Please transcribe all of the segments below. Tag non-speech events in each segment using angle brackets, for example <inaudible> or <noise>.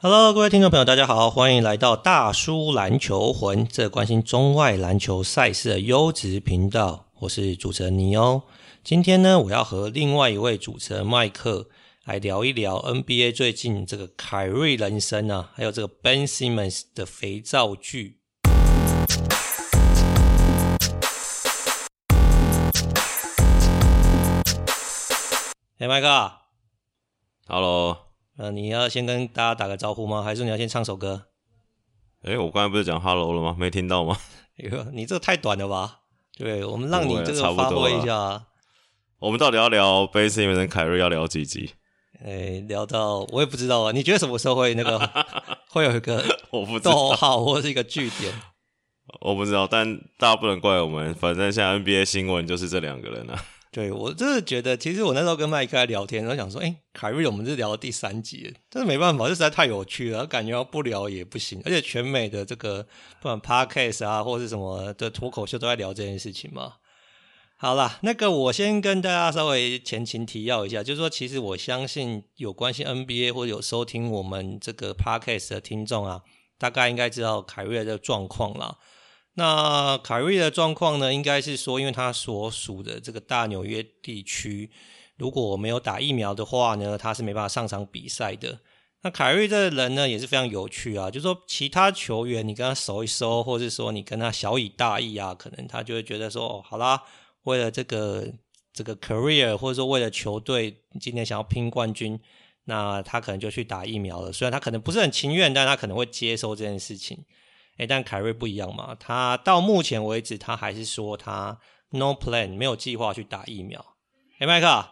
Hello，各位听众朋友，大家好，欢迎来到大叔篮球魂，这关心中外篮球赛事的优质频道。我是主持人尼欧。今天呢，我要和另外一位主持人麦克来聊一聊 NBA 最近这个凯瑞人生啊，还有这个 Ben Simmons 的肥皂剧。哎，麦克，Hello。呃，你要先跟大家打个招呼吗？还是你要先唱首歌？哎、欸，我刚才不是讲 Hello 了吗？没听到吗？<laughs> 你这个太短了吧？对，我们让你这个发挥一下啊。我们到底要聊贝斯因为跟凯瑞要聊几集？<laughs> 哎、欸，聊到我也不知道啊。你觉得什么时候会那个 <laughs> 会有一个我不知道，逗号或是一个句点？我不知道，但大家不能怪我们，反正现在 NBA 新闻就是这两个人啊。对，我就是觉得，其实我那时候跟麦克在聊天，然后想说，哎，凯瑞，我们是聊到第三集，但是没办法，这实在太有趣了，感觉要不聊也不行。而且全美的这个不管 Podcast 啊，或是什么的脱口秀都在聊这件事情嘛。好啦，那个我先跟大家稍微前情提要一下，就是说，其实我相信有关系 NBA 或者有收听我们这个 Podcast 的听众啊，大概应该知道凯瑞的状况啦。那凯瑞的状况呢，应该是说，因为他所属的这个大纽约地区，如果没有打疫苗的话呢，他是没办法上场比赛的。那凯瑞这个人呢，也是非常有趣啊，就是说其他球员你跟他熟一熟，或是说你跟他小以大义啊，可能他就会觉得说，哦，好啦，为了这个这个 career，或者说为了球队今天想要拼冠军，那他可能就去打疫苗了。虽然他可能不是很情愿，但他可能会接受这件事情。诶，但凯瑞不一样嘛，他到目前为止，他还是说他 no plan 没有计划去打疫苗。诶，麦克，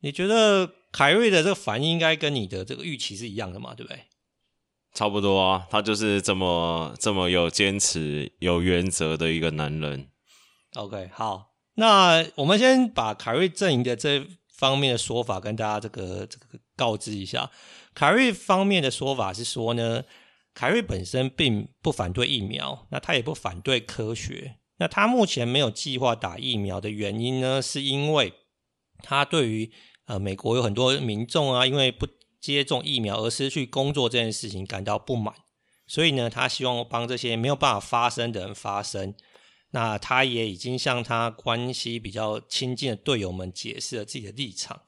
你觉得凯瑞的这个反应应该跟你的这个预期是一样的嘛？对不对？差不多啊，他就是这么这么有坚持、有原则的一个男人。OK，好，那我们先把凯瑞阵营的这方面的说法跟大家这个这个告知一下。凯瑞方面的说法是说呢。凯瑞本身并不反对疫苗，那他也不反对科学。那他目前没有计划打疫苗的原因呢，是因为他对于呃美国有很多民众啊，因为不接种疫苗而失去工作这件事情感到不满，所以呢，他希望帮这些没有办法发声的人发声。那他也已经向他关系比较亲近的队友们解释了自己的立场。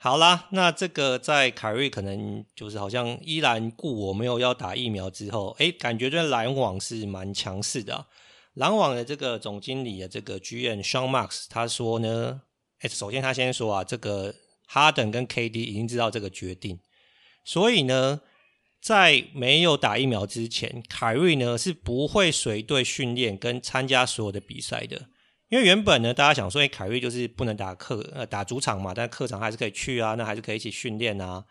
好啦，那这个在凯瑞可能就是好像依然故我没有要打疫苗之后，诶，感觉这篮网是蛮强势的啊。篮网的这个总经理的这个 GM Sean Marks 他说呢，诶，首先他先说啊，这个哈登跟 KD 已经知道这个决定，所以呢，在没有打疫苗之前，凯瑞呢是不会随队训练跟参加所有的比赛的。因为原本呢，大家想说，哎，凯瑞就是不能打客呃打主场嘛，但客场还是可以去啊，那还是可以一起训练啊。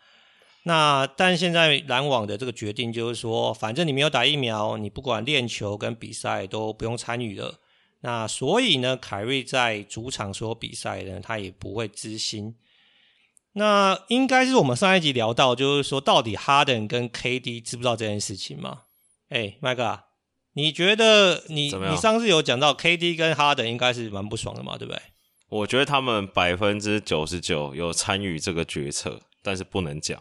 那但现在篮网的这个决定就是说，反正你没有打疫苗，你不管练球跟比赛都不用参与了。那所以呢，凯瑞在主场所有比赛呢，他也不会知心。那应该是我们上一集聊到，就是说到底哈登跟 KD 知不知道这件事情吗？哎，麦克。你觉得你你上次有讲到 KD 跟哈登应该是蛮不爽的嘛，对不对？我觉得他们百分之九十九有参与这个决策，但是不能讲。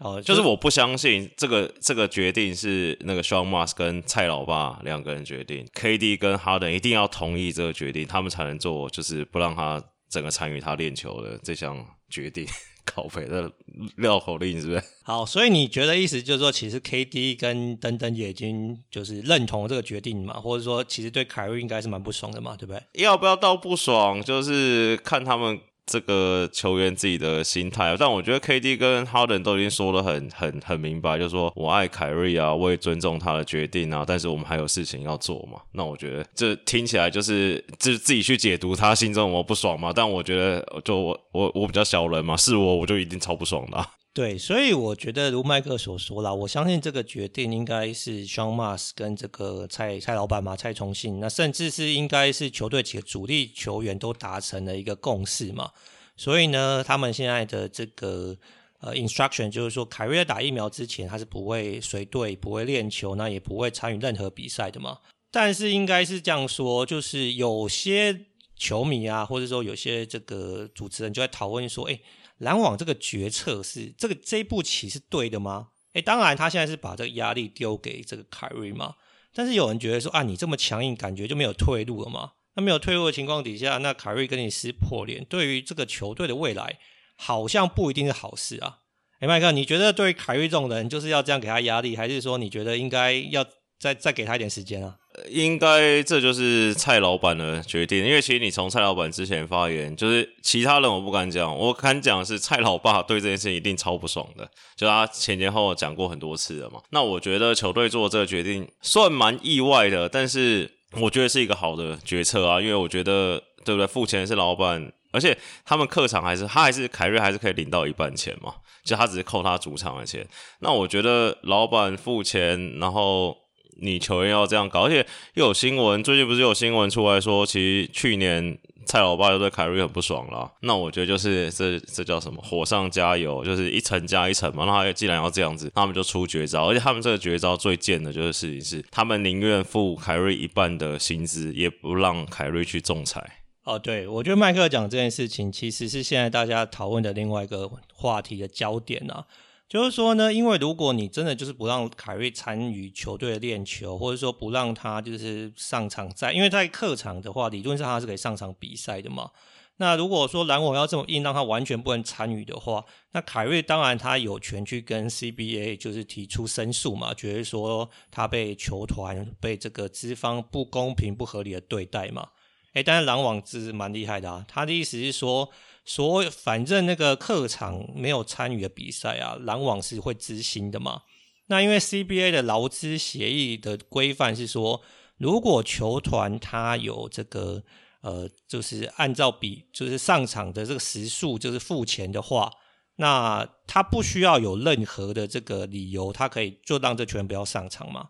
哦，就是我不相信这个这个决定是那个 Sean Marks 跟蔡老爸两个人决定，KD 跟哈登一定要同意这个决定，他们才能做，就是不让他整个参与他练球的这项决定。<laughs> 靠北的绕口令是不是？好，所以你觉得意思就是说，其实 KD 跟登登也已经就是认同这个决定嘛，或者说其实对凯瑞应该是蛮不爽的嘛，对不对？要不要到不爽，就是看他们。这个球员自己的心态，但我觉得 KD 跟哈登都已经说的很很很明白，就是说我爱凯瑞啊，我也尊重他的决定啊，但是我们还有事情要做嘛。那我觉得这听起来就是自自己去解读他心中我不爽嘛。但我觉得就我我我比较小人嘛，是我我就一定超不爽的。对，所以我觉得如麦克所说啦，我相信这个决定应该是 Sean Mas 跟这个蔡蔡老板嘛，蔡崇信，那甚至是应该是球队几个主力球员都达成了一个共识嘛。所以呢，他们现在的这个呃 instruction 就是说，凯瑞在打疫苗之前，他是不会随队、不会练球，那也不会参与任何比赛的嘛。但是应该是这样说，就是有些球迷啊，或者说有些这个主持人就在讨论说，诶篮网这个决策是这个这一步棋是对的吗？诶，当然他现在是把这个压力丢给这个凯瑞嘛，但是有人觉得说啊，你这么强硬，感觉就没有退路了嘛？那没有退路的情况底下，那凯瑞跟你撕破脸，对于这个球队的未来，好像不一定是好事啊。诶，麦克，你觉得对于凯瑞这种人，就是要这样给他压力，还是说你觉得应该要再再给他一点时间啊？应该这就是蔡老板的决定，因为其实你从蔡老板之前发言，就是其他人我不敢讲，我敢讲是蔡老爸对这件事情一定超不爽的，就他前前后后讲过很多次了嘛。那我觉得球队做这个决定算蛮意外的，但是我觉得是一个好的决策啊，因为我觉得对不对？付钱是老板，而且他们客场还是他还是凯瑞还是可以领到一半钱嘛，就他只是扣他主场的钱。那我觉得老板付钱，然后。你球员要这样搞，而且又有新闻，最近不是有新闻出来说，其实去年蔡老爸又对凯瑞很不爽啦。那我觉得就是这这叫什么？火上加油，就是一层加一层嘛。那他既然要这样子，他们就出绝招，而且他们这个绝招最贱的就是事情是，他们宁愿付凯瑞一半的薪资，也不让凯瑞去仲裁。哦，对，我觉得麦克讲这件事情，其实是现在大家讨论的另外一个话题的焦点啊。就是说呢，因为如果你真的就是不让凯瑞参与球队的练球，或者说不让他就是上场在，因为在客场的话，理论上他是可以上场比赛的嘛。那如果说篮网要这么硬，让他完全不能参与的话，那凯瑞当然他有权去跟 CBA 就是提出申诉嘛，觉得说他被球团被这个资方不公平不合理的对待嘛。诶，但是篮网是蛮厉害的啊，他的意思是说。所以，反正那个客场没有参与的比赛啊，篮网是会执行的嘛。那因为 CBA 的劳资协议的规范是说，如果球团他有这个呃，就是按照比就是上场的这个时数就是付钱的话，那他不需要有任何的这个理由，他可以就让这球员不要上场嘛。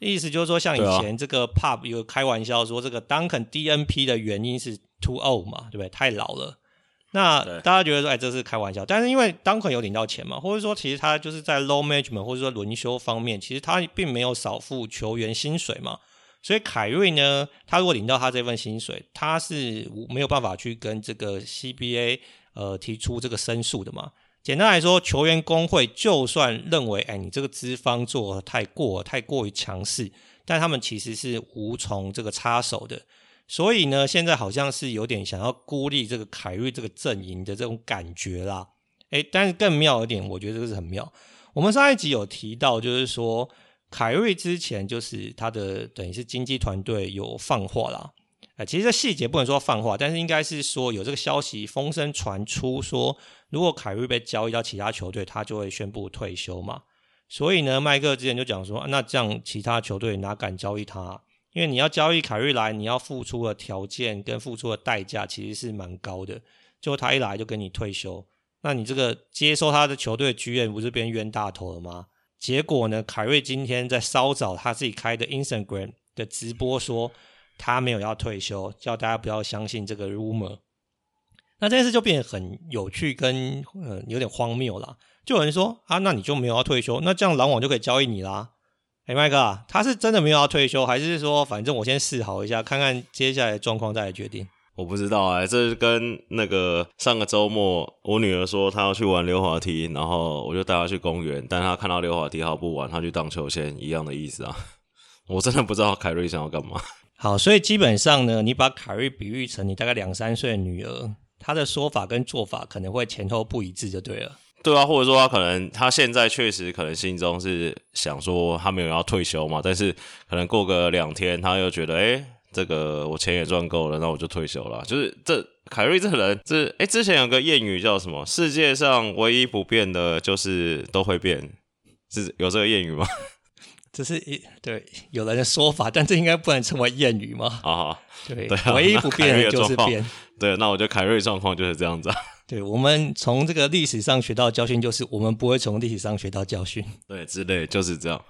意思就是说，像以前这个 Pop 有开玩笑说，这个 Duncan DNP 的原因是 too old 嘛，对不对？太老了。那大家觉得说，哎，这是开玩笑。但是因为 Duncan 有领到钱嘛，或者说其实他就是在 load management 或者说轮休方面，其实他并没有少付球员薪水嘛。所以凯瑞呢，他如果领到他这份薪水，他是没有办法去跟这个 CBA 呃提出这个申诉的嘛。简单来说，球员工会就算认为，哎，你这个资方做得太过太过于强势，但他们其实是无从这个插手的。所以呢，现在好像是有点想要孤立这个凯瑞这个阵营的这种感觉啦。诶，但是更妙一点，我觉得这个是很妙。我们上一集有提到，就是说凯瑞之前就是他的等于是经纪团队有放话啦。诶，其实这细节不能说放话，但是应该是说有这个消息风声传出说，如果凯瑞被交易到其他球队，他就会宣布退休嘛。所以呢，麦克之前就讲说，那这样其他球队哪敢交易他？因为你要交易凯瑞来，你要付出的条件跟付出的代价其实是蛮高的。就他一来就跟你退休，那你这个接收他的球队剧院不是变冤大头了吗？结果呢，凯瑞今天在稍早他自己开的 Instagram 的直播说他没有要退休，叫大家不要相信这个 rumor。那这件事就变得很有趣跟呃有点荒谬啦。就有人说啊，那你就没有要退休，那这样篮网就可以交易你啦。哎，麦克，他是真的没有要退休，还是说反正我先试好一下，看看接下来的状况再来决定？我不知道哎、欸，这是跟那个上个周末我女儿说她要去玩溜滑梯，然后我就带她去公园，但她看到溜滑梯她不玩，她去荡秋千一样的意思啊。<laughs> 我真的不知道凯瑞想要干嘛。好，所以基本上呢，你把凯瑞比喻成你大概两三岁的女儿，她的说法跟做法可能会前后不一致，就对了。对啊，或者说他可能他现在确实可能心中是想说他没有要退休嘛，但是可能过个两天他又觉得，哎，这个我钱也赚够了，那我就退休了。就是这凯瑞这个人，这哎之前有个谚语叫什么？世界上唯一不变的就是都会变，是有这个谚语吗？这是一对有人的说法，但这应该不能称为谚语嘛？啊好，对，对啊，唯一不变的就是变。对，那我觉得凯瑞状况就是这样子啊。<laughs> 对，我们从这个历史上学到教训，就是我们不会从历史上学到教训。<laughs> 对，之类就是这样。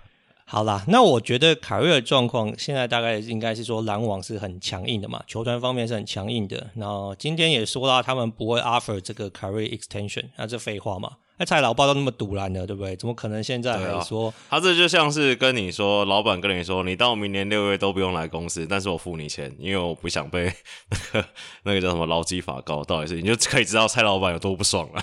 好啦，那我觉得凯瑞的状况现在大概应该是说篮网是很强硬的嘛，球团方面是很强硬的。然后今天也说到他们不会 offer 这个凯瑞 extension，那这废话嘛。那蔡老爸都那么堵烂了，对不对？怎么可能现在还说、啊？他这就像是跟你说，老板跟你说，你到明年六月都不用来公司，但是我付你钱，因为我不想被那个 <laughs> 那个叫什么劳基法告。到底是你就可以知道蔡老板有多不爽了。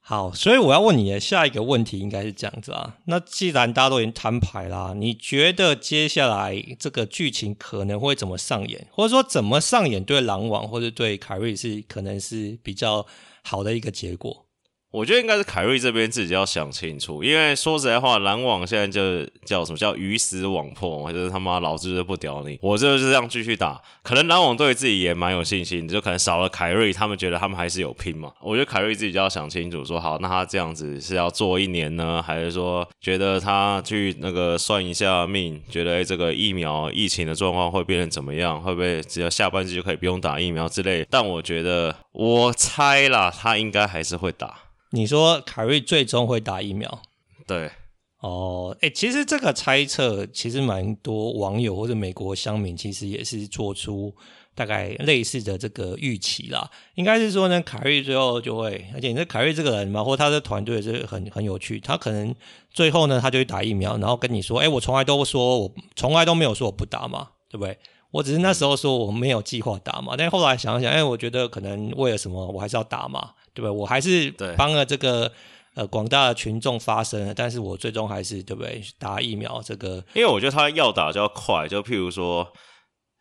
好，所以我要问你的下一个问题应该是这样子啊。那既然大家都已经摊牌啦，你觉得接下来这个剧情可能会怎么上演，或者说怎么上演对狼王或者对凯瑞是可能是比较好的一个结果？我觉得应该是凯瑞这边自己要想清楚，因为说实在话，篮网现在就叫什么叫鱼死网破，就是他妈老子就不屌你，我就是这样继续打。可能篮网对自己也蛮有信心，就可能少了凯瑞，他们觉得他们还是有拼嘛。我觉得凯瑞自己就要想清楚，说好，那他这样子是要做一年呢，还是说觉得他去那个算一下命，觉得这个疫苗疫情的状况会变成怎么样，会不会只要下半季就可以不用打疫苗之类？但我觉得，我猜啦，他应该还是会打。你说凯瑞最终会打疫苗？对，哦，诶，其实这个猜测其实蛮多网友或者美国乡民其实也是做出大概类似的这个预期啦。应该是说呢，凯瑞最后就会，而且你这凯瑞这个人嘛，或他的团队是很很有趣，他可能最后呢，他就会打疫苗，然后跟你说，诶，我从来都说我从来都没有说我不打嘛，对不对？我只是那时候说我没有计划打嘛，但后来想想，哎，我觉得可能为了什么，我还是要打嘛。对不对？我还是帮了这个呃广大的群众发声了，但是我最终还是对不对？打疫苗这个，因为我觉得他要打就要快，就譬如说，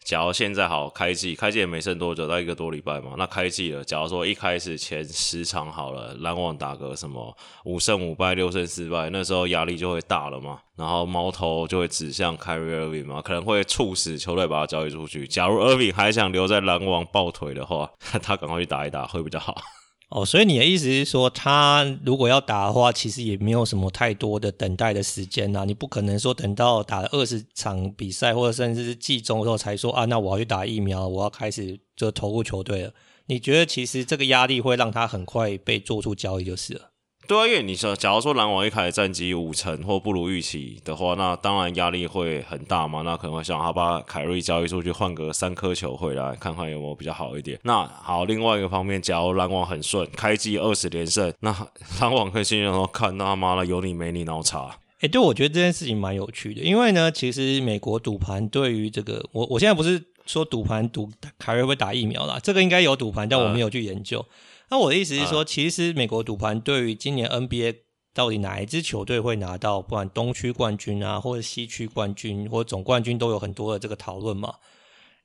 假如现在好开季，开季也没剩多久，到一个多礼拜嘛，那开季了。假如说一开始前十场好了，篮网打个什么五胜五败、六胜四败，那时候压力就会大了嘛，然后矛头就会指向 Kyrie Irving 嘛，可能会促使球队把他交易出去。假如 Irving 还想留在篮网抱腿的话，<laughs> 他赶快去打一打会比较好。哦，所以你的意思是说，他如果要打的话，其实也没有什么太多的等待的时间呐。你不可能说等到打了二十场比赛，或者甚至是季中的时候才说啊，那我要去打疫苗，我要开始就投入球队了。你觉得其实这个压力会让他很快被做出交易就是了？对啊，因为你说，假如说篮网一开始战绩五成或不如预期的话，那当然压力会很大嘛。那可能会想他把凯瑞交易出去，换个三颗球回来，看看有没有比较好一点。那好，另外一个方面，假如篮网很顺，开季二十连胜，那 <laughs> 篮网可以心里说，看他妈的有你没你脑残。哎、欸，对，我觉得这件事情蛮有趣的，因为呢，其实美国赌盘对于这个，我我现在不是说赌盘赌凯瑞会打疫苗啦，这个应该有赌盘，但我没有去研究。嗯那我的意思是说，其实美国赌盘对于今年 NBA 到底哪一支球队会拿到，不管东区冠军啊，或者西区冠军，或者总冠军，都有很多的这个讨论嘛。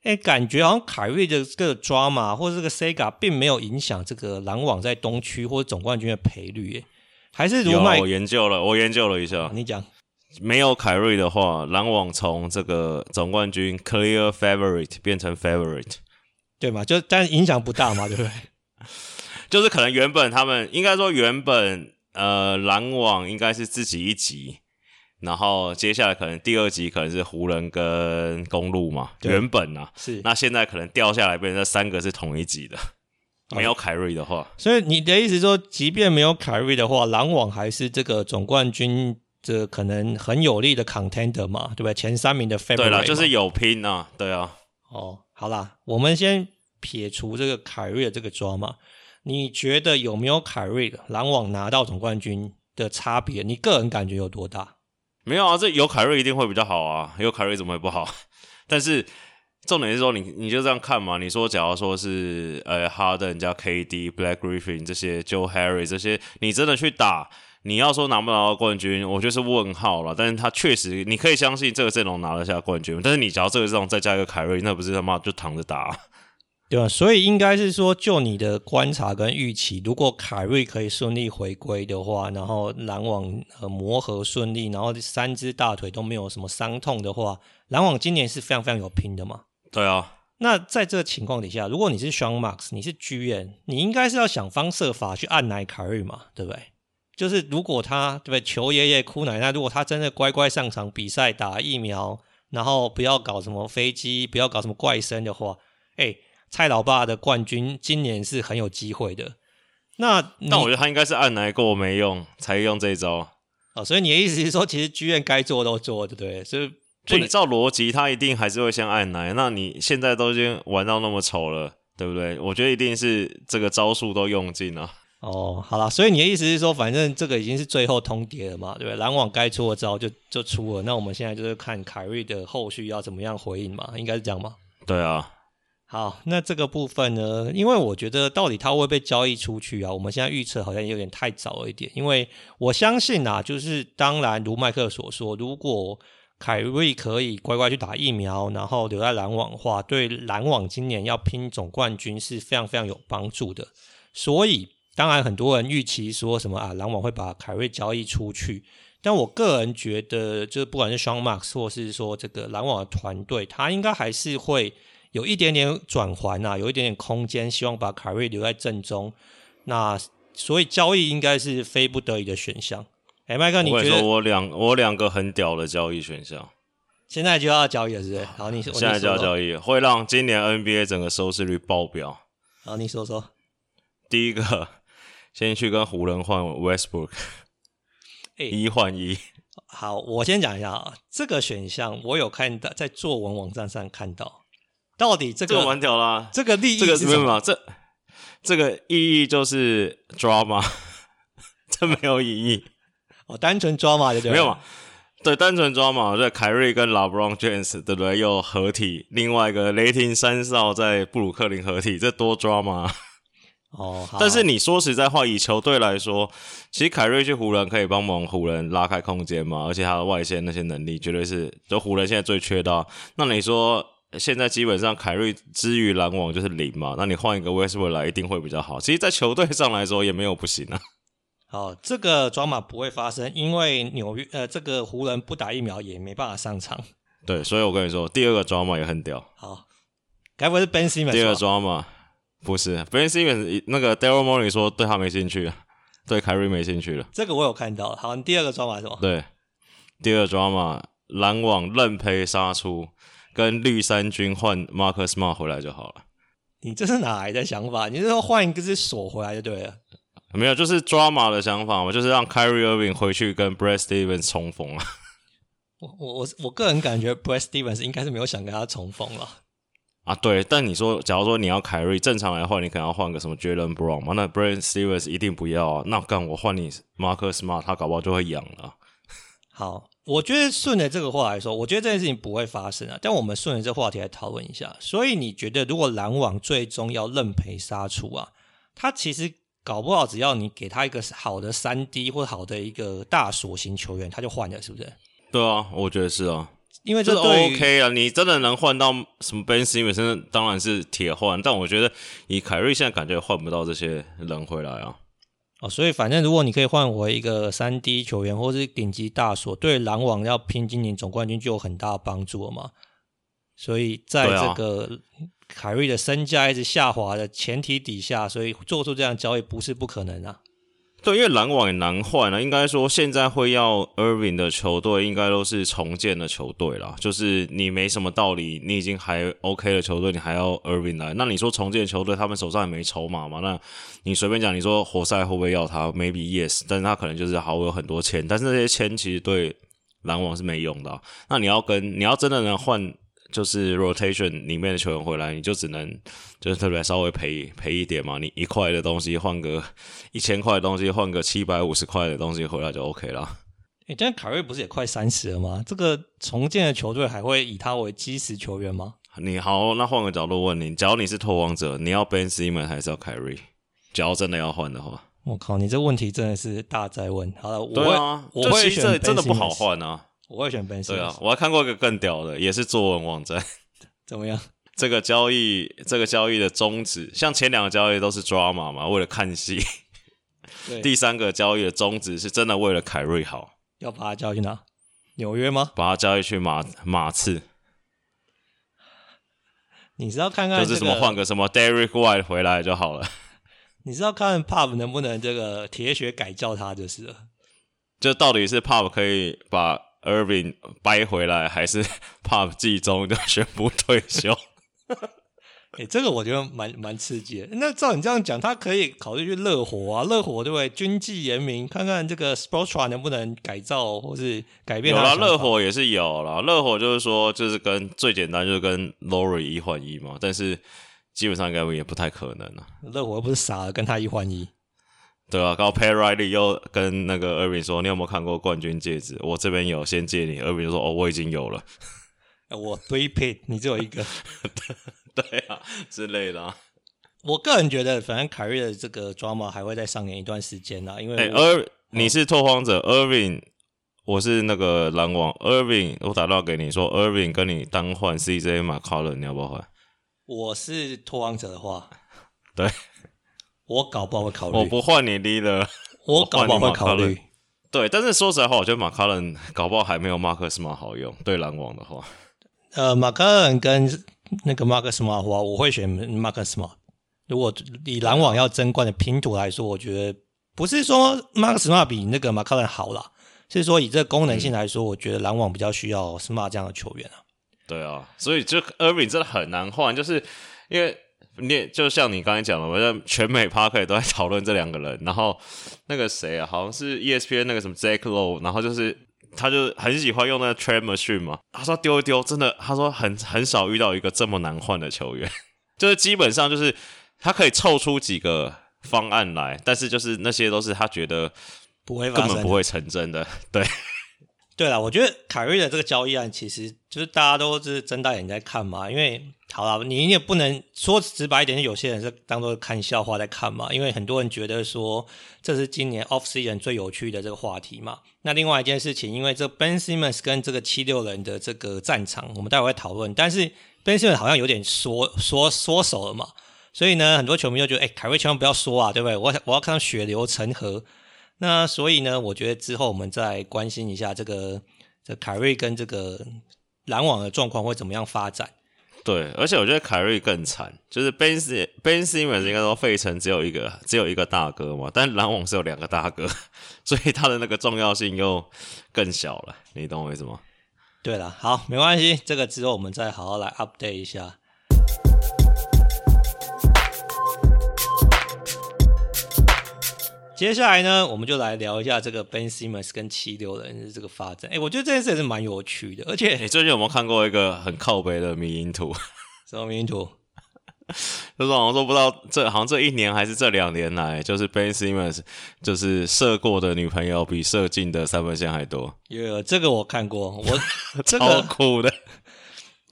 哎，感觉好像凯瑞的这个 drama 或者这个 Sega 并没有影响这个篮网在东区或者总冠军的赔率，哎，还是如麦？我研究了，我研究了一下，你讲，没有凯瑞的话，篮网从这个总冠军 clear favorite 变成 favorite，对嘛？就但影响不大嘛，对不对？就是可能原本他们应该说原本呃篮网应该是自己一集，然后接下来可能第二集可能是湖人跟公路嘛，原本啊。是，那现在可能掉下来变成这三个是同一集的，没有凯瑞的话，哦，所以你的意思说，即便没有凯瑞的话，篮网还是这个总冠军这可能很有力的 contender 嘛，对不对？前三名的 favorite 对了，就是有拼啊，对啊，哦，好啦，我们先撇除这个凯瑞的这个 drama。你觉得有没有凯瑞的篮网拿到总冠军的差别？你个人感觉有多大？没有啊，这有凯瑞一定会比较好啊，<laughs> 有凯瑞怎么会不好？<laughs> 但是重点是说你，你就这样看嘛。你说，假如说是呃哈登加 KD、Black Griffin 这些 Joe Harry 这些，你真的去打，你要说拿不拿到冠军，我觉得是问号了。但是他确实，你可以相信这个阵容拿得下冠军。但是你只要这个阵容再加一个凯瑞，那不是他妈就躺着打？对吧？所以应该是说，就你的观察跟预期，如果凯瑞可以顺利回归的话，然后篮网呃磨合顺利，然后三只大腿都没有什么伤痛的话，篮网今年是非常非常有拼的嘛。对啊。那在这个情况底下，如果你是 Sean Marks，你是 GM，你应该是要想方设法去按奶凯瑞嘛，对不对？就是如果他对不对，求爷爷哭奶奶，如果他真的乖乖上场比赛打疫苗，然后不要搞什么飞机，不要搞什么怪声的话，哎。蔡老爸的冠军今年是很有机会的，那那我觉得他应该是按来过没用才用这一招啊、哦，所以你的意思是说，其实剧院该做都做，对不对？所以就你照逻辑，他一定还是会先按来。那你现在都已经玩到那么丑了，对不对？我觉得一定是这个招数都用尽了。哦，好了，所以你的意思是说，反正这个已经是最后通牒了嘛，对不对？篮网该出的招就就出了，那我们现在就是看凯瑞的后续要怎么样回应嘛，应该是这样吗？对啊。好，那这个部分呢？因为我觉得到底他会被交易出去啊？我们现在预测好像有点太早了一点。因为我相信啊，就是当然如麦克所说，如果凯瑞可以乖乖去打疫苗，然后留在篮网的话，对篮网今年要拼总冠军是非常非常有帮助的。所以当然很多人预期说什么啊，篮网会把凯瑞交易出去。但我个人觉得，就是不管是 Sean Marks 或是说这个篮网的团队，他应该还是会。有一点点转环啊，有一点点空间，希望把卡瑞留在正中。那所以交易应该是非不得已的选项。哎、欸，麦克，你觉得？我两我两个很屌的交易选项，现在就要交易了，是不是？好，你 <sighs> 说。现在就要交易，会让今年 NBA 整个收视率爆表。好，你说说。第一个，<laughs> 先去跟湖人换 Westbrook，一换一。好，我先讲一下啊，这个选项我有看到在作文网站上看到。到底这个蛮屌啦，这个利益是什么？这这个意义就是 drama，<laughs> 这没有意义哦，单纯 drama 就对。没有嘛？对，单纯 drama，对，凯瑞跟 LeBron James 对不对？又合体，另外一个雷霆三少在布鲁克林合体，这多 drama 哦。但是你说实在话，以球队来说，其实凯瑞去湖人可以帮忙湖人拉开空间嘛，而且他的外线那些能力绝对是，就湖人现在最缺的。那你说？现在基本上凯瑞之于篮网就是零嘛，那你换一个 Westbrook 来一定会比较好。其实，在球队上来说也没有不行啊。<laughs> 好，这个抓马不会发生，因为纽约呃，这个湖人不打疫苗也没办法上场。对，所以我跟你说，第二个抓马也很屌。好，该不会是 Ben Simmons？第二个抓马不是 Ben Simmons，那个 Daryl Morey 说对他没兴趣，对凯瑞没兴趣了。这个我有看到。好，你第二个抓马是什么？对，第二个抓马篮网认赔杀出。跟绿衫军换 Marcus Smart 回来就好了。你这是哪来的想法？你是说换一个是锁回来就对了？没有，就是 drama 的想法嘛，就是让 Kyrie Irving 回去跟 Brad Stevens 重逢啊。我我我我个人感觉 Brad Stevens 应该是没有想跟他重逢了。啊，对，但你说，假如说你要 Kyrie，正常来换，你可能要换个什么 Jaylen Brown 嘛？那 Brad Stevens 一定不要啊。那干我换你 Marcus Smart，他搞不好就会痒了。好。我觉得顺着这个话来说，我觉得这件事情不会发生啊。但我们顺着这个话题来讨论一下。所以你觉得，如果篮网最终要认赔杀出啊，他其实搞不好只要你给他一个好的三 D 或好的一个大锁型球员，他就换了，是不是？对啊，我觉得是啊，因为这是 OK 啊。你真的能换到什么 Ben Simmons，当然是铁换。但我觉得以凯瑞现在感觉换不到这些人回来啊。哦，所以反正如果你可以换回一个三 D 球员，或是顶级大锁，对篮网要拼今年总冠军就有很大的帮助了嘛。所以在这个凯瑞的身价一直下滑的前提底下，所以做出这样交易不是不可能啊。对，因为篮网也难换了。应该说，现在会要 Irving 的球队，应该都是重建的球队啦。就是你没什么道理，你已经还 OK 的球队，你还要 Irving 来。那你说重建球队，他们手上也没筹码嘛？那你随便讲，你说活塞会不会要他？Maybe yes，但是他可能就是好有很多钱，但是那些钱其实对篮网是没用的。那你要跟你要真的能换。就是 rotation 里面的球员回来，你就只能就是特别稍微赔赔一点嘛。你一块的东西换个一千块的东西，换个七百五十块的东西回来就 OK 了。诶、欸，但凯瑞不是也快三十了吗？这个重建的球队还会以他为基石球员吗？你好，那换个角度问你，假如你是拓荒者，你要 Ben Simmons 还是要凯瑞？假如真的要换的话，我靠，你这问题真的是大哉问。好了，我对啊，我会选这真的不好换啊。我会选 Ben Simmons。对啊，我还看过一个更屌的，也是作文网站。<laughs> 怎么样？这个交易，这个交易的宗旨，像前两个交易都是 drama 嘛，为了看戏。对。第三个交易的宗旨是真的为了凯瑞好。要把他交易去哪？纽约吗？把他交易去马马刺。你知道看看、这个、就是什么换个什么 Derrick White 回来就好了。<laughs> 你知道看 Pop 能不能这个铁血改造他就是了。就到底是 Pop 可以把。Irving 掰回来还是怕季中就宣布退休？哎、欸，这个我觉得蛮蛮刺激的。那照你这样讲，他可以考虑去热火啊，热火对不对？军纪严明，看看这个 Sportsra 能不能改造或是改变。有啦，热火也是有啦。热火就是说，就是跟最简单就是跟 Lowry 一换一嘛，但是基本上应该也不太可能啊。热火又不是傻的，跟他一换一。对啊，然后 Pat Riley 又跟那个 Irving 说：“你有没有看过冠军戒指？我这边有，先借你。”Irving 就说：“哦，我已经有了。”我 three pick，你只有一个，<laughs> 对啊之类的、啊。我个人觉得，反正凯瑞的这个 drama 还会再上演一段时间啦，因为哎，而你是拓荒者，Irving，我是那个篮网，Irving，我打电话给你说，Irving 跟你单换 CJ McCollum，你要不要换？我是拓荒者的话，对，我搞不好会考虑。我不换你 leader，<laughs> 我搞不好会考虑。对，但是说实在话，我觉得马卡伦 <laughs> 搞不好还没有马克斯马好用。对篮网的话，呃，马卡伦跟那个马克斯马的话，我会选马克斯马。如果以篮网要争冠的拼图来说，我觉得不是说马克斯马比那个马卡伦好啦，是说以这个功能性来说，嗯、我觉得篮网比较需要 Smart 这样的球员啊。对啊，所以就 Irving 真的很难换，就是因为。你就像你刚才讲的，我在全美 Parker 都在讨论这两个人，然后那个谁啊，好像是 ESPN 那个什么 Zach Lowe，然后就是他就很喜欢用那个 Trade Machine 嘛，他说丢一丢，真的，他说很很少遇到一个这么难换的球员，<laughs> 就是基本上就是他可以凑出几个方案来，但是就是那些都是他觉得不会根本不会成真的，<laughs> 对。对了，我觉得凯瑞的这个交易案，其实就是大家都是睁大眼睛在看嘛。因为好了，你也不能说直白一点，有些人是当做看笑话在看嘛。因为很多人觉得说这是今年 off season 最有趣的这个话题嘛。那另外一件事情，因为这 Ben Simmons 跟这个七六人的这个战场，我们待会会讨论。但是 Ben Simmons 好像有点缩缩缩手了嘛，所以呢，很多球迷就觉得，哎，凯瑞千万不要说啊，对不对？我我要看到血流成河。那所以呢，我觉得之后我们再关心一下这个这凯瑞跟这个篮网的状况会怎么样发展。对，而且我觉得凯瑞更惨，就是 Ben Ben Simmons 应该说费城只有一个只有一个大哥嘛，但篮网是有两个大哥，<laughs> 所以他的那个重要性又更小了。你懂我意思吗？对了，好，没关系，这个之后我们再好好来 update 一下。接下来呢，我们就来聊一下这个 Ben Simmons 跟七六人的这个发展。哎，我觉得这件事也是蛮有趣的，而且你最近有没有看过一个很靠北的迷因图？<laughs> 什么迷因图？<laughs> 就是好像说不知道这好像这一年还是这两年来，就是 Ben Simmons 就是射过的女朋友比射进的三分线还多。有这个我看过，我 <laughs> 这个超酷的。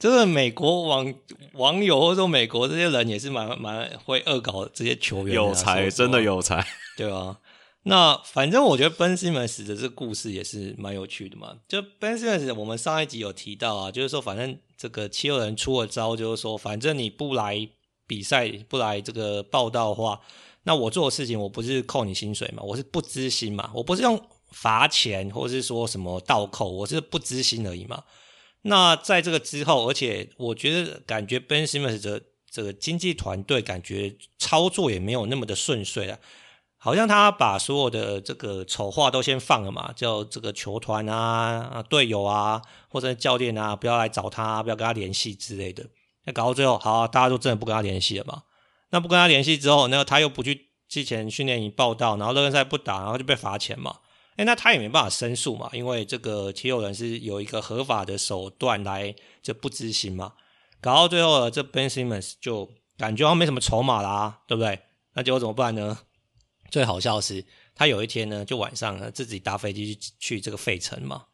这个美国网网友或者说美国这些人也是蛮蛮会恶搞这些球员，有才，真的有才。对啊，那反正我觉得 Ben Simmons 的这个故事也是蛮有趣的嘛。就 Ben Simmons，我们上一集有提到啊，就是说反正这个七六人出了招，就是说反正你不来比赛，不来这个报道的话，那我做的事情我不是扣你薪水嘛，我是不知薪嘛，我不是用罚钱或是说什么倒扣，我是不知薪而已嘛。那在这个之后，而且我觉得感觉 Ben Simmons 的这个经纪团队感觉操作也没有那么的顺遂啊。好像他把所有的这个丑话都先放了嘛，叫这个球团啊、队友啊或者教练啊不要来找他，不要跟他联系之类的。那搞到最后，好，大家都真的不跟他联系了嘛？那不跟他联系之后，那他又不去之前训练营报道，然后热身赛不打，然后就被罚钱嘛？诶，那他也没办法申诉嘛，因为这个持有人是有一个合法的手段来就不执行嘛。搞到最后，这 Ben Simmons 就感觉好像没什么筹码啦，对不对？那结果怎么办呢？最好笑是，他有一天呢，就晚上呢自己搭飞机去去这个费城嘛。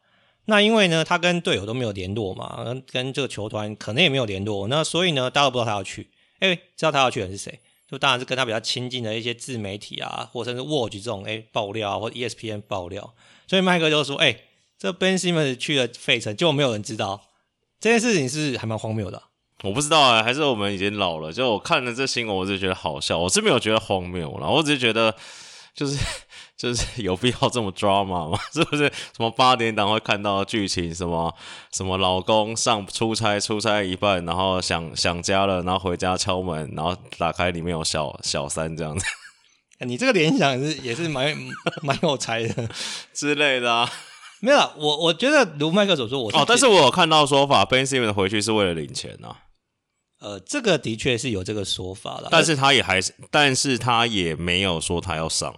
那因为呢，他跟队友都没有联络嘛，跟这个球团可能也没有联络。那所以呢，大家都不知道他要去。哎，知道他要去的人是谁？就当然是跟他比较亲近的一些自媒体啊，或者是 Watch 这种哎爆料啊，或者 ESPN 爆料。所以麦克就说：“哎，这 Ben Simmons 去了费城，就没有人知道这件事情，是还蛮荒谬的。”我不知道啊，还是我们已经老了？就我看了这新闻，我就觉得好笑。我是没有觉得荒谬了，我只是觉得就是 <laughs> 就是有必要这么 drama 吗？<laughs> 是不是什么八点档会看到剧情？什么什么老公上出差，出差一半，然后想想家了，然后回家敲门，然后打开里面有小小三这样子。你这个联想是也是蛮 <laughs> 蛮有才的之类的啊。没有，我我觉得如麦克所说，我哦，但是我有看到说法，Ben Simmons 回去是为了领钱啊。呃，这个的确是有这个说法的，但是他也还是，但是他也没有说他要上。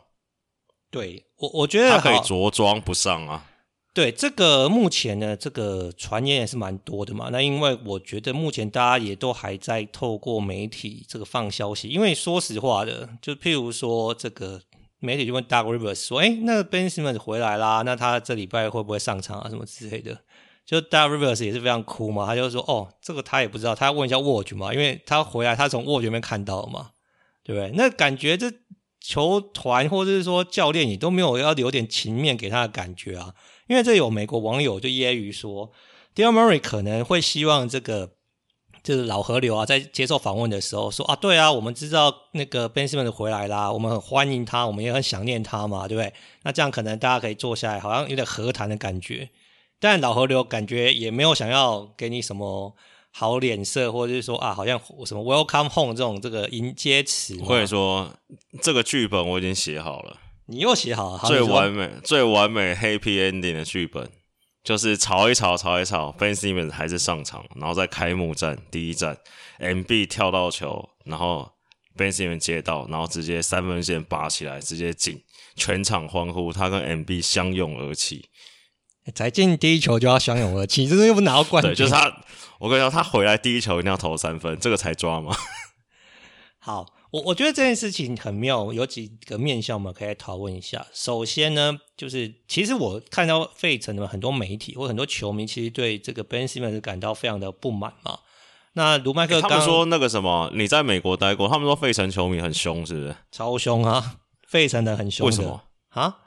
对，我我觉得他可以着装不上啊。对，这个目前呢，这个传言也是蛮多的嘛。那因为我觉得目前大家也都还在透过媒体这个放消息，因为说实话的，就譬如说这个媒体就问 Doug Rivers 说：“哎，那个 Ben Simmons 回来啦，那他这礼拜会不会上场啊？什么之类的。”就 Doc Rivers 也是非常哭嘛，他就说哦，这个他也不知道，他要问一下 Woj 嘛，因为他回来他从 Woj 那边看到了嘛，对不对？那感觉这球团或者是说教练，你都没有要留点情面给他的感觉啊，因为这有美国网友就揶揄说，Daryl Morey 可能会希望这个。就是老河流啊，在接受访问的时候说啊，对啊，我们知道那个 Ben Simmons 回来啦，我们很欢迎他，我们也很想念他嘛，对不对？那这样可能大家可以坐下来，好像有点和谈的感觉。但老河流感觉也没有想要给你什么好脸色，或者是说啊，好像什么 Welcome Home 这种这个迎接词。或者说这个剧本我已经写好了，你又写好了，好最完美、最完美 Happy Ending 的剧本。就是吵一吵，吵一吵，Ben Simmons 还是上场，然后在开幕战第一战，MB 跳到球，然后 Ben Simmons 接到，然后直接三分线拔起来，直接进，全场欢呼，他跟 MB 相拥而泣，才进第一球就要相拥而泣，这是又不拿到冠军。对，就是他，我跟你说，他回来第一球一定要投三分，这个才抓嘛。<laughs> 好。我我觉得这件事情很妙，有几个面向我们可以来讨论一下。首先呢，就是其实我看到费城的很多媒体或很多球迷，其实对这个 Ben Simmons 感到非常的不满嘛。那卢麦克刚刚、欸、他们说那个什么，你在美国待过，他们说费城球迷很凶，是不是？超凶啊！费城的很凶，为什么啊？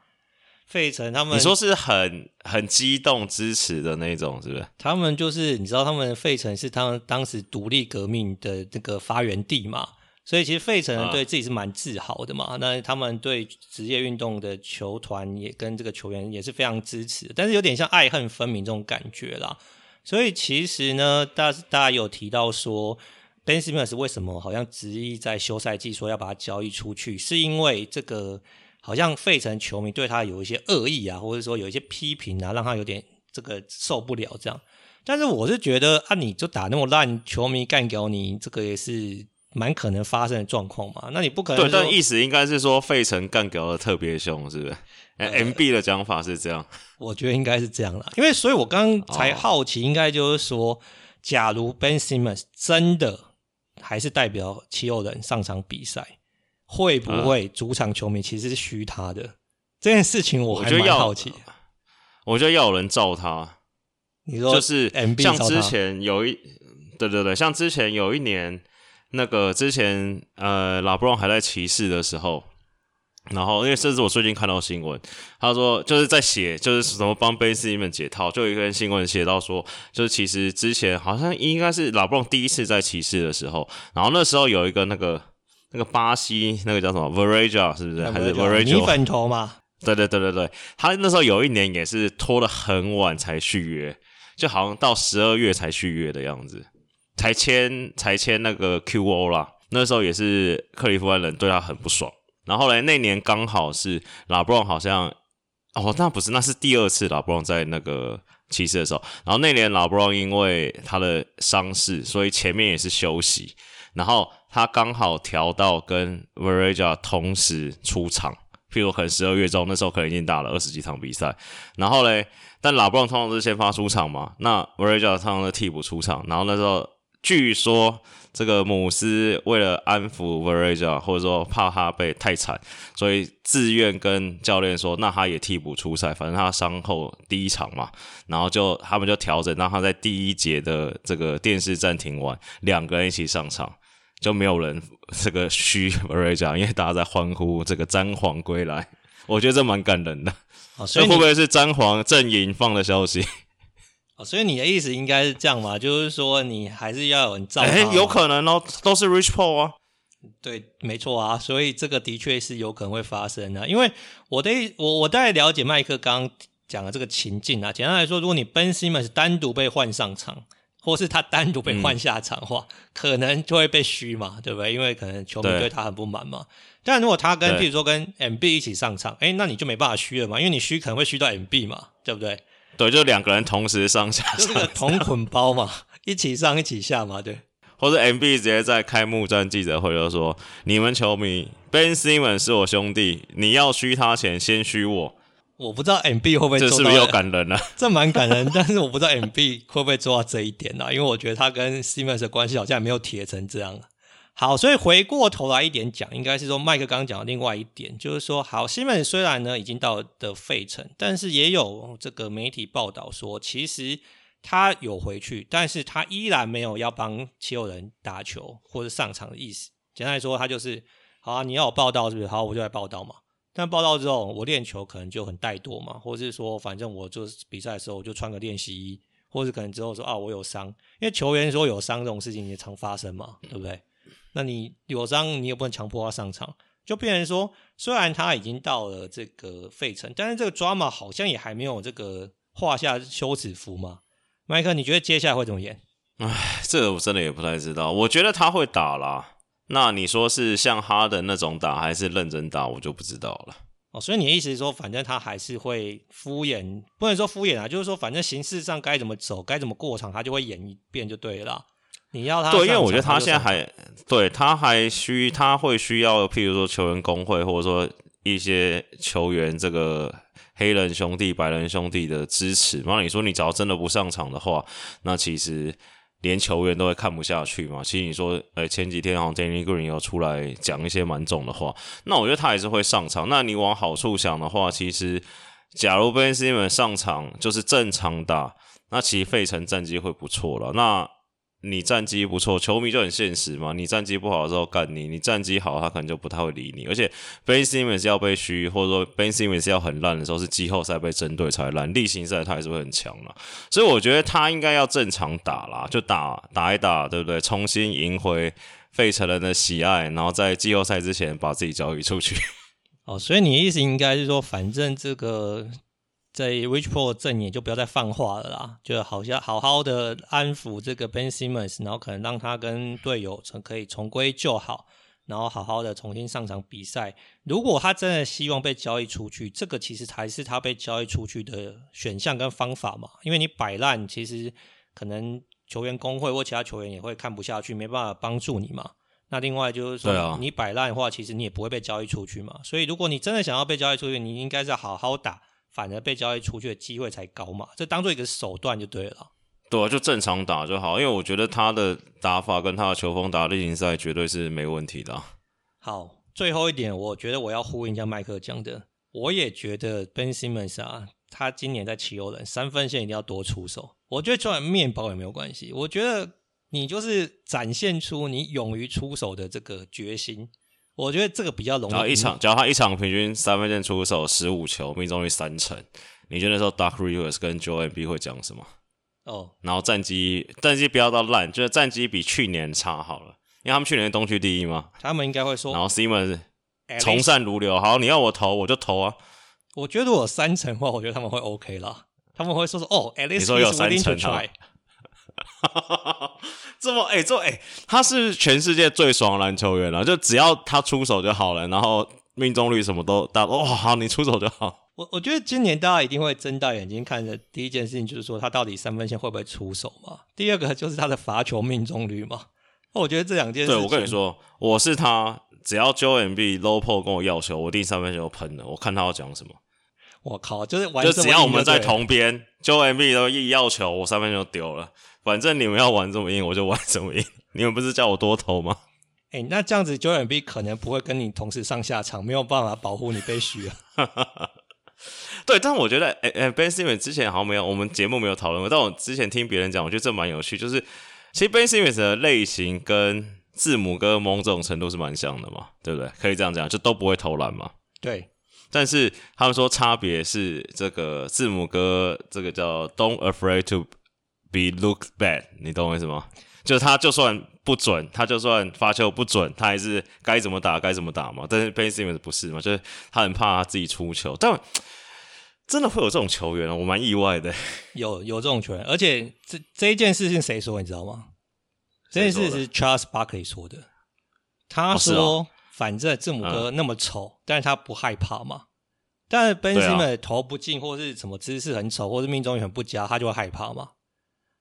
费城他们你说是很很激动支持的那种，是不是？他们就是你知道，他们费城是他们当时独立革命的这个发源地嘛。所以其实费城人对自己是蛮自豪的嘛，啊、那他们对职业运动的球团也跟这个球员也是非常支持，但是有点像爱恨分明这种感觉啦。所以其实呢，大家大家有提到说，Ben Simmons 为什么好像执意在休赛季说要把他交易出去，是因为这个好像费城球迷对他有一些恶意啊，或者说有一些批评啊，让他有点这个受不了这样。但是我是觉得啊，你就打那么烂，球迷干掉你，这个也是。蛮可能发生的状况嘛？那你不可能。对，但意思应该是说费城干掉的特别凶，是不是？呃，MB 的讲法是这样。我觉得应该是这样啦，因为所以我刚刚才好奇，应该就是说，哦、假如 Ben Simmons 真的还是代表七六人上场比赛，会不会主场球迷其实是虚他的、嗯、这件事情？我还蛮好奇我。我觉得要有人罩他。你说就是像之前有一，对对对，像之前有一年。那个之前呃，拉布朗还在骑士的时候，然后因为甚至我最近看到新闻，他说就是在写就是什么帮 Ben Simmons 解套，就有一篇新闻写到说，就是其实之前好像应该是拉布朗第一次在骑士的时候，然后那时候有一个那个那个巴西那个叫什么 Varejao 是不是？还是 Varejao 米粉头吗？对对对对对，他那时候有一年也是拖了很晚才续约，就好像到十二月才续约的样子。才签才签那个 QO 啦，那时候也是克利夫兰人对他很不爽。然后后来那年刚好是拉布朗好像哦，那不是，那是第二次拉布朗在那个骑士的时候。然后那年拉布朗因为他的伤势，所以前面也是休息。然后他刚好调到跟 Varejao 同时出场，譬如可能十二月中那时候可能已经打了二十几场比赛。然后嘞，但拉布朗通常是先发出场嘛，那 Varejao 通常是替补出场。然后那时候。据说这个姆斯为了安抚 Varejao，或者说怕他被太惨，所以自愿跟教练说，那他也替补出赛，反正他伤后第一场嘛，然后就他们就调整，让他在第一节的这个电视暂停完，两个人一起上场，就没有人这个嘘 <laughs> Varejao，因为大家在欢呼这个詹皇归来，<laughs> 我觉得这蛮感人的。哦，所以会不会是詹皇阵营放的消息？<laughs> 哦，所以你的意思应该是这样嘛？就是说你还是要有人罩他。哎，有可能哦，都是 Rich Paul 啊。对，没错啊。所以这个的确是有可能会发生的。因为我的我我大概了解麦克刚刚讲的这个情境啊。简单来说，如果你 Ben Simmons 单独被换上场，或是他单独被换下场的话，嗯、可能就会被虚嘛，对不对？因为可能球迷对他很不满嘛。但如果他跟譬如说跟 MB 一起上场，哎，那你就没办法虚了嘛，因为你虚可能会虚到 MB 嘛，对不对？对，就两个人同时上下上，就是个同捆包嘛，<laughs> 一起上一起下嘛，对。或者 MB 直接在开幕战记者会就说：“你们球迷，Ben Simmons 是我兄弟，你要虚他前先虚我。”我不知道 MB 会不会做到，这是不是又感人啊？<laughs> 这蛮感人，但是我不知道 MB 会不会做到这一点啊？因为我觉得他跟 Simmons 的关系好像也没有铁成这样。好，所以回过头来一点讲，应该是说麦克刚刚讲的另外一点，就是说，好，西门虽然呢已经到了的费城，但是也有这个媒体报道说，其实他有回去，但是他依然没有要帮七六人打球或者上场的意思。简单来说，他就是好啊，你要我报道是不是？好，我就来报道嘛。但报道之后，我练球可能就很怠惰嘛，或者是说，反正我就是比赛的时候我就穿个练习衣，或者可能之后说啊，我有伤，因为球员说有伤这种事情也常发生嘛，对不对？那你有伤，你也不能强迫他上场，就变成说，虽然他已经到了这个费城，但是这个 drama 好像也还没有这个画下休止符嘛。麦克，你觉得接下来会怎么演？唉，这个我真的也不太知道。我觉得他会打啦。那你说是像哈登那种打，还是认真打，我就不知道了。哦，所以你的意思是说，反正他还是会敷衍，不能说敷衍啊，就是说，反正形式上该怎么走，该怎么过场，他就会演一遍就对了。你要他对，因为我觉得他现在还对他还需他会需要，譬如说球员工会，或者说一些球员这个。黑人兄弟、白人兄弟的支持，那你说你只要真的不上场的话，那其实连球员都会看不下去嘛。其实你说，呃、前几天好像 Danny Green 有出来讲一些蛮重的话，那我觉得他还是会上场。那你往好处想的话，其实假如 Ben Simmons 上场就是正常打，那其实费城战绩会不错了。那你战绩不错，球迷就很现实嘛。你战绩不好的时候干你，你战绩好，他可能就不太会理你。而且 Ben Simmons 要被嘘，或者说 Ben Simmons 要很烂的时候，是季后赛被针对才烂，例行赛他还是会很强啦。所以我觉得他应该要正常打啦，就打打一打，对不对？重新赢回费城人的喜爱，然后在季后赛之前把自己交易出去。<laughs> 哦，所以你的意思应该是说，反正这个。在 Rich Paul 阵营就不要再放话了啦，就好像好好的安抚这个 Ben Simmons，然后可能让他跟队友从可以重归旧好，然后好好的重新上场比赛。如果他真的希望被交易出去，这个其实才是他被交易出去的选项跟方法嘛。因为你摆烂，其实可能球员工会或其他球员也会看不下去，没办法帮助你嘛。那另外就是说，你摆烂的话，其实你也不会被交易出去嘛。所以如果你真的想要被交易出去，你应该是要好好打。反而被交易出去的机会才高嘛，这当做一个手段就对了。对啊，就正常打就好，因为我觉得他的打法跟他的球风打例行赛绝对是没问题的。好，最后一点，我觉得我要呼应一下麦克讲的，我也觉得 Ben Simmons 啊，他今年在七欧人三分线一定要多出手。我觉得就算面包也没有关系，我觉得你就是展现出你勇于出手的这个决心。我觉得这个比较容易。然后一场，只要他一场平均三分线出手十五球，命中率三成，你觉得那时候 Doc Rivers 跟 Joel Embiid 会讲什么？哦，然后战绩战绩不要到烂，就是战绩比去年差好了，因为他们去年东区第一嘛。他们应该会说。然后 Simmons 从善如流，好，你要我投我就投啊。我觉得我有三成的话，我觉得他们会 OK 啦。他们会说说哦，at least 你说有三成哈。<laughs> 这么哎、欸，这哎、欸，他是全世界最爽的篮球员了，就只要他出手就好了，然后命中率什么都大，哦，好，你出手就好。我我觉得今年大家一定会睁大眼睛看的第一件事情就是说他到底三分线会不会出手嘛？第二个就是他的罚球命中率嘛。我觉得这两件事情，对，我跟你说，我是他，只要 Joel Embiid low post 跟我要球，我第三分线就喷了，我看他要讲什么。我靠，就是玩就只要我们在同边，Joel Embiid 都一要球，我三分就丢了。反正你们要玩这么硬，我就玩这么硬。<laughs> 你们不是叫我多投吗？哎、欸，那这样子，Joel Embiid 可能不会跟你同时上下场，没有办法保护你被虚啊。<laughs> 对，但我觉得，哎、欸、哎、欸、Ben Simmons 之前好像没有，我们节目没有讨论过。但我之前听别人讲，我觉得这蛮有趣。就是其实 Ben Simmons 的类型跟字母哥某种程度是蛮像的嘛，对不对？可以这样讲，就都不会投篮嘛。对。但是他们说差别是这个字母哥这个叫 Don't afraid to。Be look bad，你懂我意思吗？就是他就算不准，他就算发球不准，他还是该怎么打该怎么打嘛。但是 Ben Simmons 不是嘛？就是他很怕他自己出球，但 <tsk> 真的会有这种球员啊，我蛮意外的。<laughs> 有有这种球员，而且这这一件事情谁说你知道吗？这件事是 Charles Barkley 说的。他说：“哦哦、反正字母哥那么丑，嗯、但是他不害怕嘛。但是 Ben Simmons 投不进，或是什么姿势很丑，或是命中率很不佳，他就会害怕嘛。”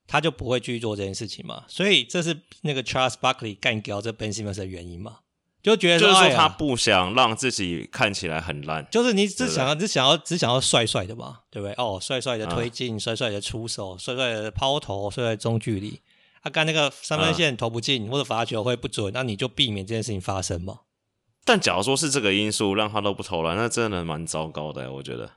他就不会继续做这件事情嘛，所以这是那个 Charles Barkley 干掉这 Ben Simmons 的原因嘛，就觉得说，就是说他不想让自己看起来很烂，就是你只想要只想要只想要帅帅的嘛，对不对？哦，帅帅的推进，帅帅的出手，帅帅的抛投，帅帅的中距离，他、啊、干那个三分线投不进或者罚球会不准，那你就避免这件事情发生嘛。但假如说是这个因素让他都不投篮，那真的蛮糟糕的，我觉得。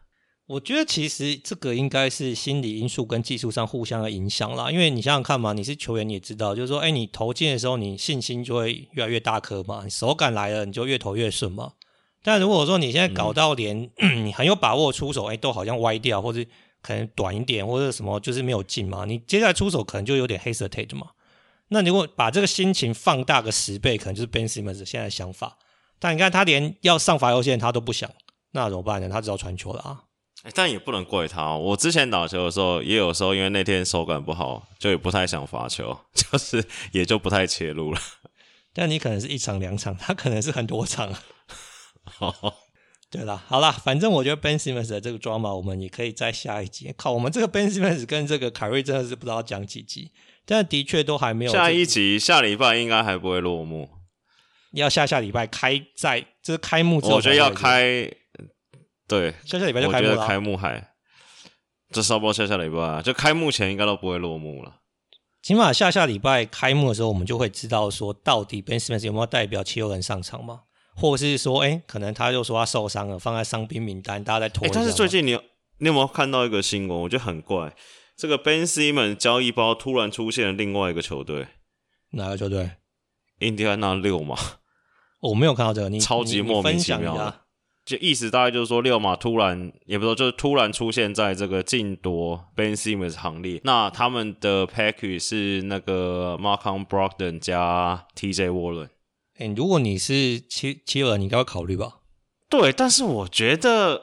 我觉得其实这个应该是心理因素跟技术上互相的影响啦。因为你想想看嘛，你是球员，你也知道，就是说，哎，你投进的时候，你信心就会越来越大颗嘛，你手感来了，你就越投越顺嘛。但如果说你现在搞到连、嗯、你很有把握出手，哎，都好像歪掉，或者可能短一点，或者什么就是没有进嘛，你接下来出手可能就有点 hesitate 嘛。那如果把这个心情放大个十倍，可能就是 Ben Simmons 现在的想法。但你看他连要上罚球线他都不想，那怎么办呢？他只要传球了啊。但也不能怪他哦。我之前打球的时候，也有时候因为那天手感不好，就也不太想罚球，<laughs> 就是也就不太切入了。但你可能是一场两场，他可能是很多场。<laughs> <laughs> 对了，好了，反正我觉得 Ben Simmons 的这个 drama，我们也可以在下一集。靠，我们这个 Ben Simmons 跟这个凯瑞真的是不知道讲几集，但的确都还没有。下一集下礼拜应该还不会落幕，要下下礼拜开在就是开幕之后，我觉得要开。对，下下礼拜就开幕了。我觉得开幕还，这稍不下下礼拜啊，就开幕前应该都不会落幕了。起码下下礼拜开幕的时候，我们就会知道说，到底 Ben Simmons 有没有代表七六人上场吗？或者是说，哎，可能他就说他受伤了，放在伤兵名单，大家在拖。但是最近你有你有没有看到一个新闻？我觉得很怪，这个 Ben Simmons 交易包突然出现了另外一个球队，哪个球队？印第安纳六吗。我没有看到这个，你超级莫名其妙的。就意思大概就是说，六马突然也不说，就是突然出现在这个竞夺 Ben Simmons 行列。那他们的 package 是那个 MARKON Brogdon 加 TJ Warren。哎、欸，如果你是七七二，你应该会考虑吧？对，但是我觉得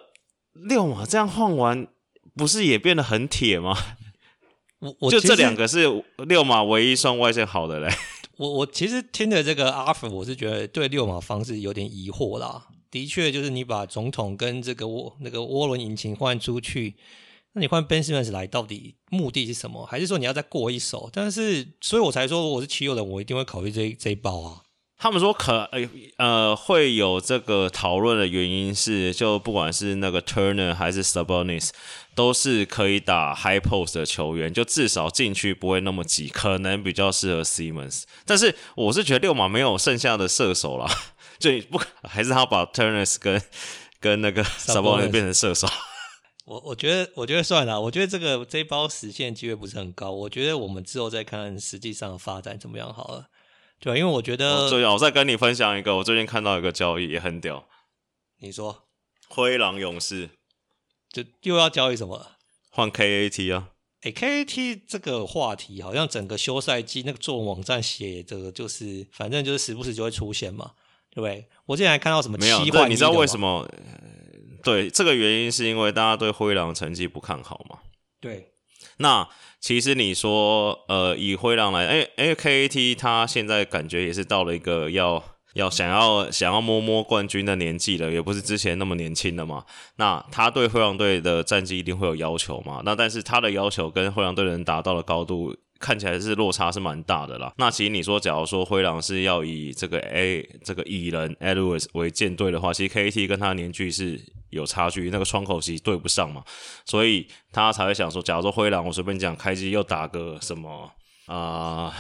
六马这样换完，不是也变得很铁吗？我我 <laughs> 就这两个是六马唯一算外线好的嘞。我我其实听着这个 offer，我是觉得对六马方式有点疑惑啦。的确，就是你把总统跟这个涡那个涡轮引擎换出去，那你换 Ben Simmons 来，到底目的是什么？还是说你要再过一手？但是，所以我才说，如果我是七六人，我一定会考虑这这一包啊。他们说可呃呃会有这个讨论的原因是，就不管是那个 Turner 还是 Sabonis，都是可以打 High Post 的球员，就至少禁区不会那么挤，可能比较适合 Simmons。但是我是觉得六马没有剩下的射手了。所以不还是他把 Turner 跟跟那个 Sabonis 变成射手。我我觉得我觉得算了，我觉得这个这一包实现机会不是很高。我觉得我们之后再看实际上的发展怎么样好了。对，因为我觉得，对啊，我再跟你分享一个，我最近看到一个交易也很屌。你说，灰狼勇士就又要交易什么？换 KAT 啊？哎，KAT 这个话题好像整个休赛季那个作文网站写这个就是，反正就是时不时就会出现嘛。对不对？我之前还看到什么？没有，你知道为什么？对，这个原因是因为大家对灰狼成绩不看好嘛。对。那其实你说，呃，以灰狼来，哎哎，KAT 他现在感觉也是到了一个要要想要想要摸摸冠军的年纪了，也不是之前那么年轻了嘛。那他对灰狼队的战绩一定会有要求嘛？那但是他的要求跟灰狼队人达到的高度。看起来是落差是蛮大的啦。那其实你说，假如说灰狼是要以这个 A 这个蚁人 Edwards 为舰队的话，其实 KAT 跟他年纪是有差距，那个窗口其实对不上嘛，所以他才会想说，假如说灰狼我随便讲开机又打个什么啊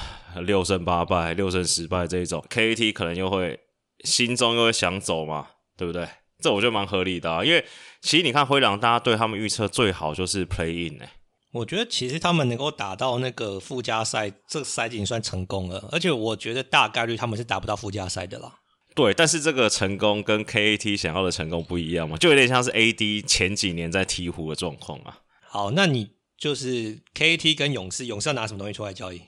六胜八败、六胜十败这一种，KAT 可能又会心中又会想走嘛，对不对？这我觉得蛮合理的啊，因为其实你看灰狼，大家对他们预测最好就是 Play In 哎、我觉得其实他们能够打到那个附加赛，这个赛季已经算成功了。而且我觉得大概率他们是达不到附加赛的啦。对，但是这个成功跟 KAT 想要的成功不一样嘛，就有点像是 AD 前几年在鹈鹕的状况啊。好，那你就是 KAT 跟勇士，勇士要拿什么东西出来交易？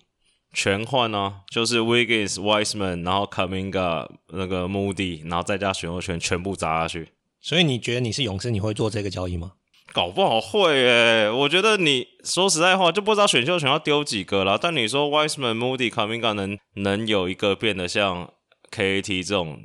全换呢，就是 Wiggins、Wiseman，然后 Kaminga 那个 Moody，然后再加选秀权，全部砸下去。所以你觉得你是勇士，你会做这个交易吗？搞不好会诶，我觉得你说实在话就不知道选秀权要丢几个了。但你说 Wiseman、Moody、c o m i n g a 能能有一个变得像 KAT 这种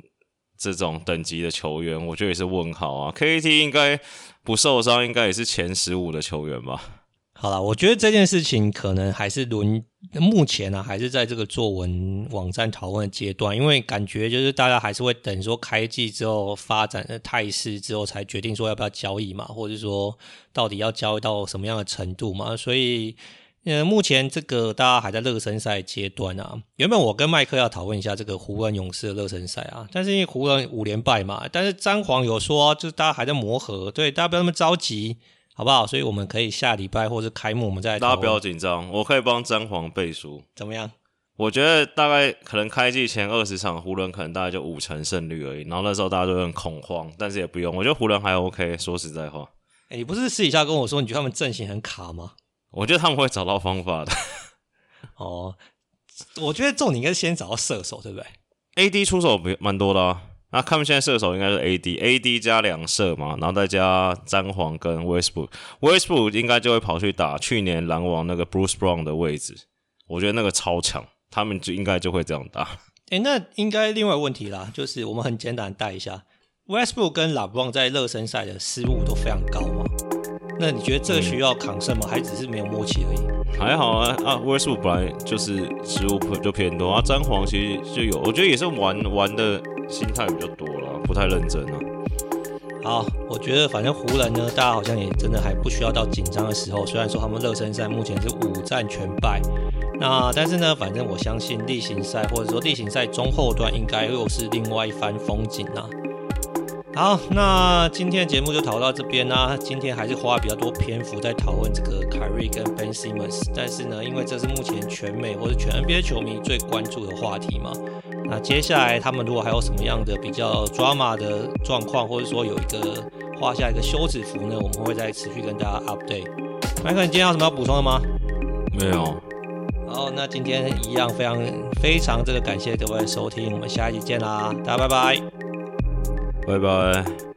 这种等级的球员，我觉得也是问号啊。KAT 应该不受伤，应该也是前十五的球员吧。好了，我觉得这件事情可能还是轮目前呢、啊，还是在这个作文网站讨论的阶段，因为感觉就是大家还是会等说开季之后发展的态势之后，才决定说要不要交易嘛，或者说到底要交易到什么样的程度嘛。所以，呃，目前这个大家还在热身赛阶段啊。原本我跟麦克要讨论一下这个湖人勇士的热身赛啊，但是因为湖人五连败嘛，但是詹皇有说就是大家还在磨合，对，大家不要那么着急。好不好？所以我们可以下礼拜或者开幕，我们再来。大家不要紧张，我可以帮詹皇背书。怎么样？我觉得大概可能开季前二十场，湖人可能大概就五成胜率而已。然后那时候大家都很恐慌，但是也不用，我觉得湖人还 OK。说实在话，哎、欸，你不是私底下跟我说，你觉得他们阵型很卡吗？<laughs> 我觉得他们会找到方法的。<laughs> 哦，我觉得重点应该是先找到射手，对不对？AD 出手蛮多的啊。那他们现在射手应该是 AD，AD 加两射嘛，然后再加詹皇跟 Westbrook，Westbrook 应该就会跑去打去年篮网那个 Bruce Brown 的位置。我觉得那个超强。他们就应该就会这样打。哎、欸，那应该另外问题啦，就是我们很简单带一下，Westbrook 跟 LeBron 在热身赛的失误都非常高嘛。那你觉得这个需要扛胜吗？还只是没有默契而已？还好啊啊，Westbrook 本来就是失误就偏多啊，詹皇其实就有，我觉得也是玩玩的心态比较多了，不太认真啊。好，我觉得反正湖人呢，大家好像也真的还不需要到紧张的时候。虽然说他们热身赛目前是五战全败。那但是呢，反正我相信例行赛或者说例行赛中后段应该又是另外一番风景、啊。好，那今天的节目就讨论到这边啦。今天还是花比较多篇幅在讨论这个凯瑞跟 Ben Simmons，但是呢，因为这是目前全美或者全 NBA 球迷最关注的话题嘛。那接下来他们如果还有什么样的比较 drama 的状况，或者说有一个画下一个休止符呢，我们会再持续跟大家 update。麦克，你今天有什么要补充的吗？没有。好，那今天一样非常非常这个感谢各位收听，我们下一集见啦，大家拜拜，拜拜。